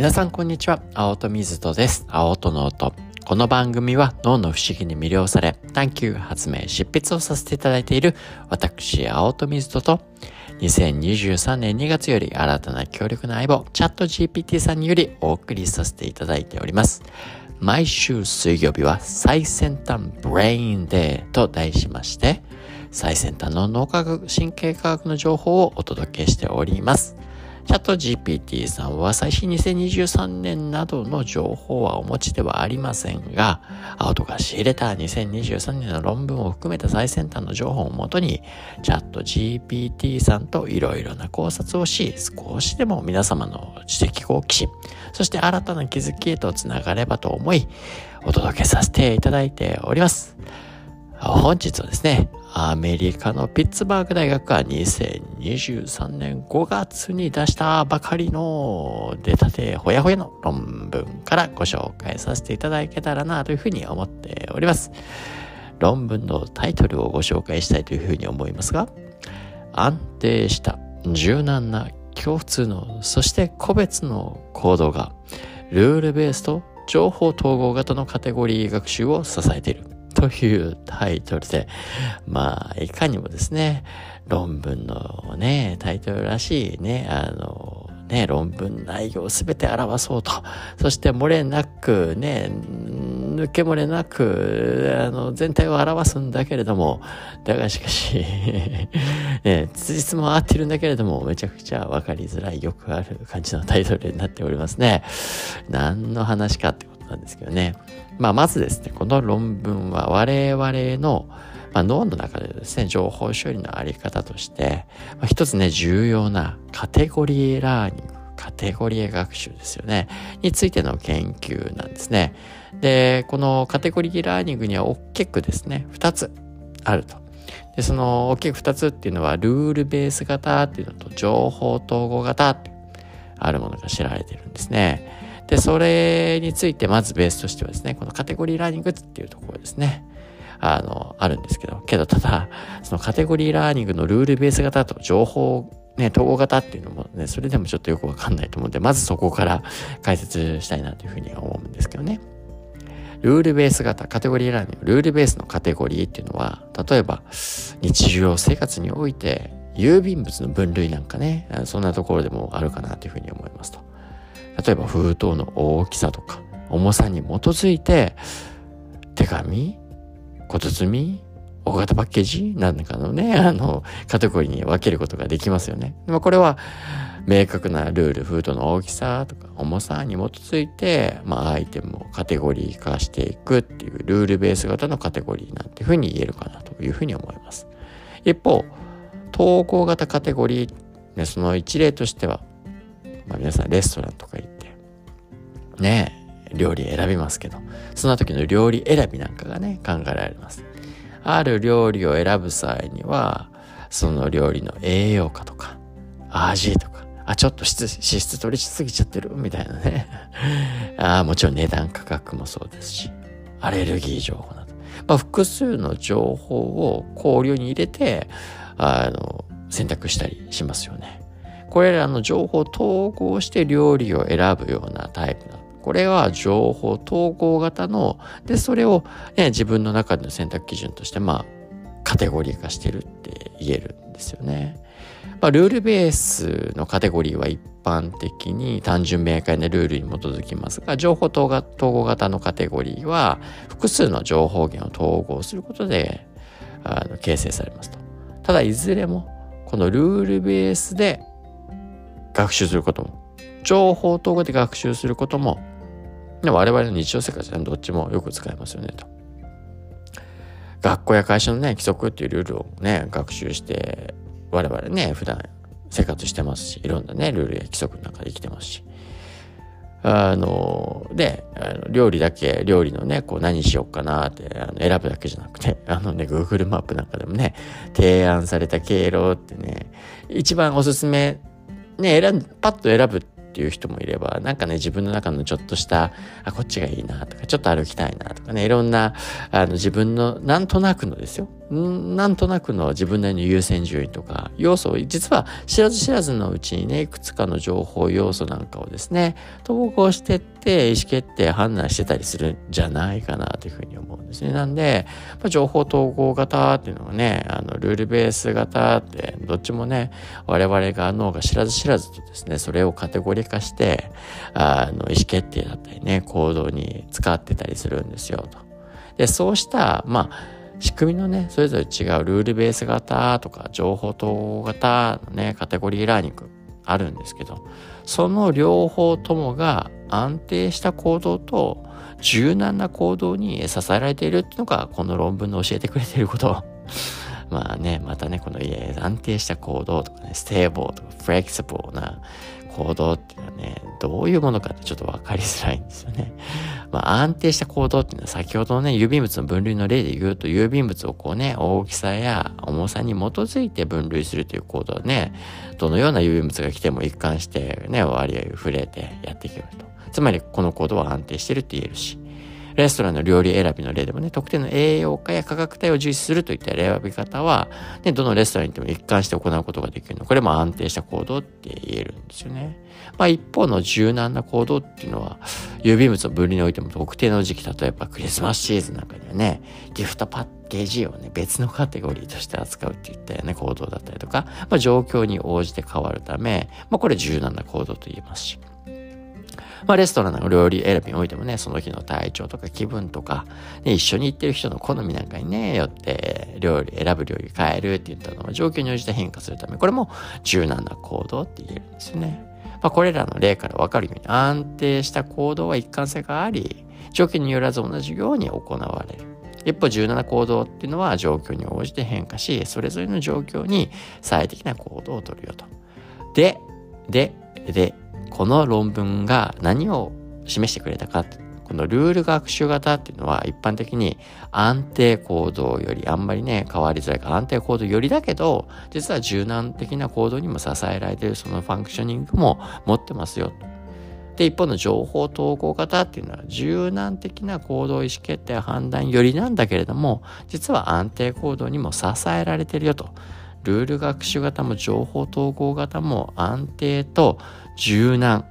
皆さんこんにちは。青戸水戸です。青戸の音。この番組は脳の不思議に魅了され、探求、発明、執筆をさせていただいている私、青戸水戸と、2023年2月より新たな強力な相棒、 ChatGPT さんによりお送りさせていただいております。毎週水曜日は最先端 Brain デーと題しまして、最先端の脳科学、神経科学の情報をお届けしております。チャット GPT さんは最新2023年などの情報はお持ちではありませんが、アウトが仕入れた2023年の論文を含めた最先端の情報をもとに、チャット GPT さんといろいろな考察をし、少しでも皆様の知的好奇心、そして新たな気づきへとつながればと思い、お届けさせていただいております。本日はですね、アメリカのピッツバーグ大学が2023年5月に出したばかりの出たてほやほやの論文からご紹介させていただけたらなというふうに思っております。論文のタイトルをご紹介したいというふうに思いますが、安定した柔軟な共通のそして個別の行動がルールベースと情報統合型のカテゴリー学習を支えている。というタイトルで、まあ、いかにもですね、論文のね、タイトルらしいね、あの、ね、論文内容すべて表そうと。そして漏れなく、ね、抜け漏れなく、あの、全体を表すんだけれども、だがしかし ね、つじも合ってるんだけれども、めちゃくちゃわかりづらい、よくある感じのタイトルになっておりますね。何の話かってことなんですけどね。まあ、まずですね、この論文は我々の、まあ、脳の中でですね、情報処理のあり方として、まあ、一つね、重要なカテゴリーラーニング、カテゴリー学習ですよね、についての研究なんですね。で、このカテゴリーラーニングには大きくですね、二つあると。で、その大きく二つっていうのは、ルールベース型っていうのと、情報統合型ってあるものが知られてるんですね。で、それについてまずベースとしてはですね、このカテゴリーラーニングっていうところですね。あの、あるんですけど、けどただ、そのカテゴリーラーニングのルールベース型と情報ね、統合型っていうのもね、それでもちょっとよくわかんないと思うんで、まずそこから解説したいなというふうに思うんですけどね。ルールベース型、カテゴリーラーニング、ルールベースのカテゴリーっていうのは、例えば、日常生活において、郵便物の分類なんかね、そんなところでもあるかなというふうに思いますと。例えば封筒の大きさとか重さに基づいて手紙小包大型パッケージなんかのね、あの、カテゴリーに分けることができますよね。まあ、これは、明確なルール、封筒の大きさとか重さに基づいて、まあ、アイテムをカテゴリー化していくっていうルールベース型のカテゴリーなんていうふうに言えるかなというふうに思います。一方、投稿型カテゴリー、ね、その一例としては、まあ、皆さんレストランとか行ってね料理選びますけどその時の料理選びなんかがね考えられます。ある料理を選ぶ際にはその料理の栄養価とか味とかあちょっと脂質取りすぎちゃってる？みたいなね。あもちろん値段価格もそうですしアレルギー情報など、まあ、複数の情報を考慮に入れてあの選択したりしますよね。これらの情報を統合して料理を選ぶようなタイプなこれは情報統合型の、で、それを、ね、自分の中での選択基準として、まあ、カテゴリー化してるって言えるんですよね。まあ、ルールベースのカテゴリーは一般的に単純明快なルールに基づきますが、情報統合型のカテゴリーは複数の情報源を統合することであの形成されますと。ただいずれもこのルールベースで学習することも、情報統合で学習することも、我々の日常生活でどっちもよく使えますよねと。学校や会社のね、規則っていうルールをね、学習して、我々ね、普段生活してますし、いろんなね、ルールや規則の中で生きてますし。あの、で、あの料理だけ、料理のね、こう何しようかなってあの選ぶだけじゃなくて、あのね、Google マップなんかでもね、提案された経路ってね、一番おすすめね、選ん、パッと選ぶっていう人もいれば、なんかね、自分の中のちょっとした、あ、こっちがいいなとか、ちょっと歩きたいなとかね、いろんな、あの、自分の、なんとなくのですよ。なんとなくの自分なりの優先順位とか要素を実は知らず知らずのうちにねいくつかの情報要素なんかをですね統合してって意思決定判断してたりするんじゃないかなというふうに思うんですね。なんで、まあ、情報統合型っていうのはねあのルールベース型ってどっちもね我々が脳が知らず知らずとですねそれをカテゴリー化してあの意思決定だったりね行動に使ってたりするんですよと。でそうしたまあ仕組みのね、それぞれ違うルールベース型とか情報統合型のね、カテゴリーラーニングあるんですけど、その両方ともが安定した行動と柔軟な行動に支えられているっていうのが、この論文の教えてくれていること。まあね、またね、この安定した行動とかね、 stable とかフレキシブルな行動っていうのはね、どういうものかってちょっと分かりづらいんですよね。まあ、安定した行動っていうのは先ほどのね、郵便物の分類の例で言うと、郵便物をこうね、大きさや重さに基づいて分類するという行動ね、どのような郵便物が来ても一貫してね、割り振ってやっていけると。つまり、この行動は安定してるって言えるし。レストランの料理選びの例でもね、特定の栄養価や価格帯を重視するといった選び方は、ね、どのレストランに行っても一貫して行うことができるの。これも安定した行動って言えるんですよね。まあ一方の柔軟な行動っていうのは、郵便物の分離においても特定の時期、例えばクリスマスシーズンなんかにはね、ギフトパッケージをね、別のカテゴリーとして扱うっていったよね、行動だったりとか、まあ状況に応じて変わるため、まあこれ柔軟な行動と言えますし。まあ、レストランの料理選びにおいてもね、その日の体調とか気分とか、ね、一緒に行ってる人の好みなんかにね、よって料理、選ぶ料理変えるって言ったのは状況に応じて変化するため、これも柔軟な行動って言えるんですよね。まあ、これらの例からわかるように安定した行動は一貫性があり、条件によらず同じように行われる。一歩柔軟な行動っていうのは状況に応じて変化し、それぞれの状況に最適な行動をとるよと。で、で、で、この論文が何を示してくれたかこのルール学習型っていうのは一般的に安定行動よりあんまりね変わりづらいから安定行動よりだけど実は柔軟的な行動にも支えられているそのファンクショニングも持ってますよ。で一方の情報統合型っていうのは柔軟的な行動意思決定判断よりなんだけれども実は安定行動にも支えられているよと。ルール学習型も情報統合型も安定と柔軟、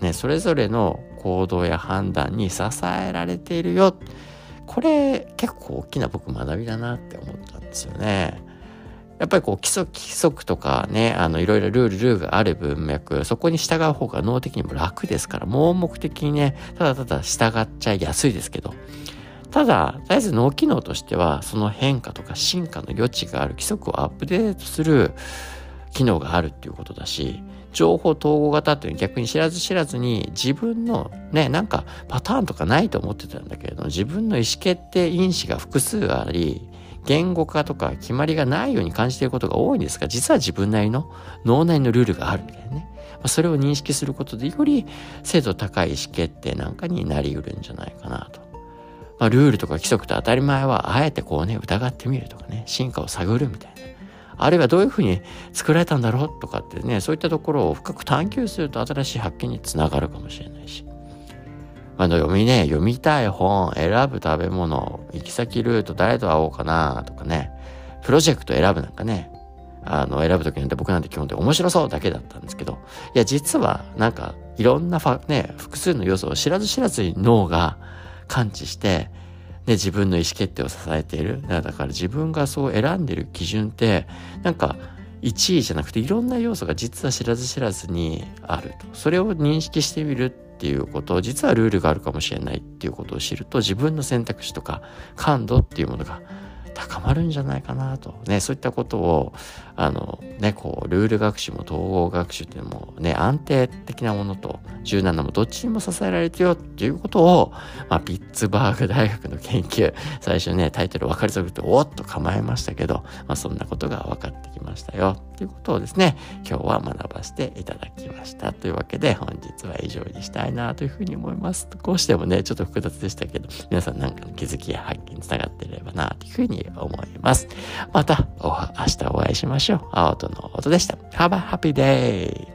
ね、それぞれの行動や判断に支えられているよ。これ結構大きな僕学びだなって思ったんですよね。やっぱりこう規則規則とかね、あのいろいろルールルールがある文脈、そこに従う方が脳的にも楽ですから、盲目的にね、ただただ従っちゃいやすいですけど、ただ、とりあえず脳機能としては、その変化とか進化の余地がある規則をアップデートする機能があるっていうことだし、情報統合型っていうのは逆に知らず知らずに自分のね、なんかパターンとかないと思ってたんだけれども、自分の意思決定因子が複数あり、言語化とか決まりがないように感じていることが多いんですが、実は自分なりの脳内のルールがあるみたいなね。それを認識することでより精度高い意思決定なんかになりうるんじゃないかなと。まあ、ルールとか規則と当たり前はあえてこうね、疑ってみるとかね、進化を探るみたいな。あるいはどういうふうに作られたんだろうとかってね、そういったところを深く探求すると新しい発見につながるかもしれないし。あの、読みね、読みたい本、選ぶ食べ物、行き先ルート、誰と会おうかなとかね、プロジェクト選ぶなんかね、あの、選ぶときなんて僕なんて基本的に面白そうだけだったんですけど、いや、実は、なんか、いろんなファ、ね、複数の要素を知らず知らずに脳が感知して、で、自分の意思決定を支えている。だから自分がそう選んでる基準って、なんか、1位じゃなくていろんな要素が実は知らず知らずにあると。それを認識してみるっていうことを、実はルールがあるかもしれないっていうことを知ると、自分の選択肢とか感度っていうものが高まるんじゃないかなと。ね、そういったことを、あの、ね、こう、ルール学習も統合学習っていうのもね、安定的なものと柔軟なもの、どっちにも支えられてよっていうことを、まあ、ピッツバーグ大学の研究、最初ね、タイトル分かりづらくて、おっと構えましたけど、まあ、そんなことが分かってきましたよ。っていうことをですね、今日は学ばせていただきました。というわけで、本日は以上にしたいなというふうに思います。こうしてもね、ちょっと複雑でしたけど、皆さんなんかの気づきや発つながっていればなというふうに思います。また、明日お会いしましょう。青との音でした。Have a happy day!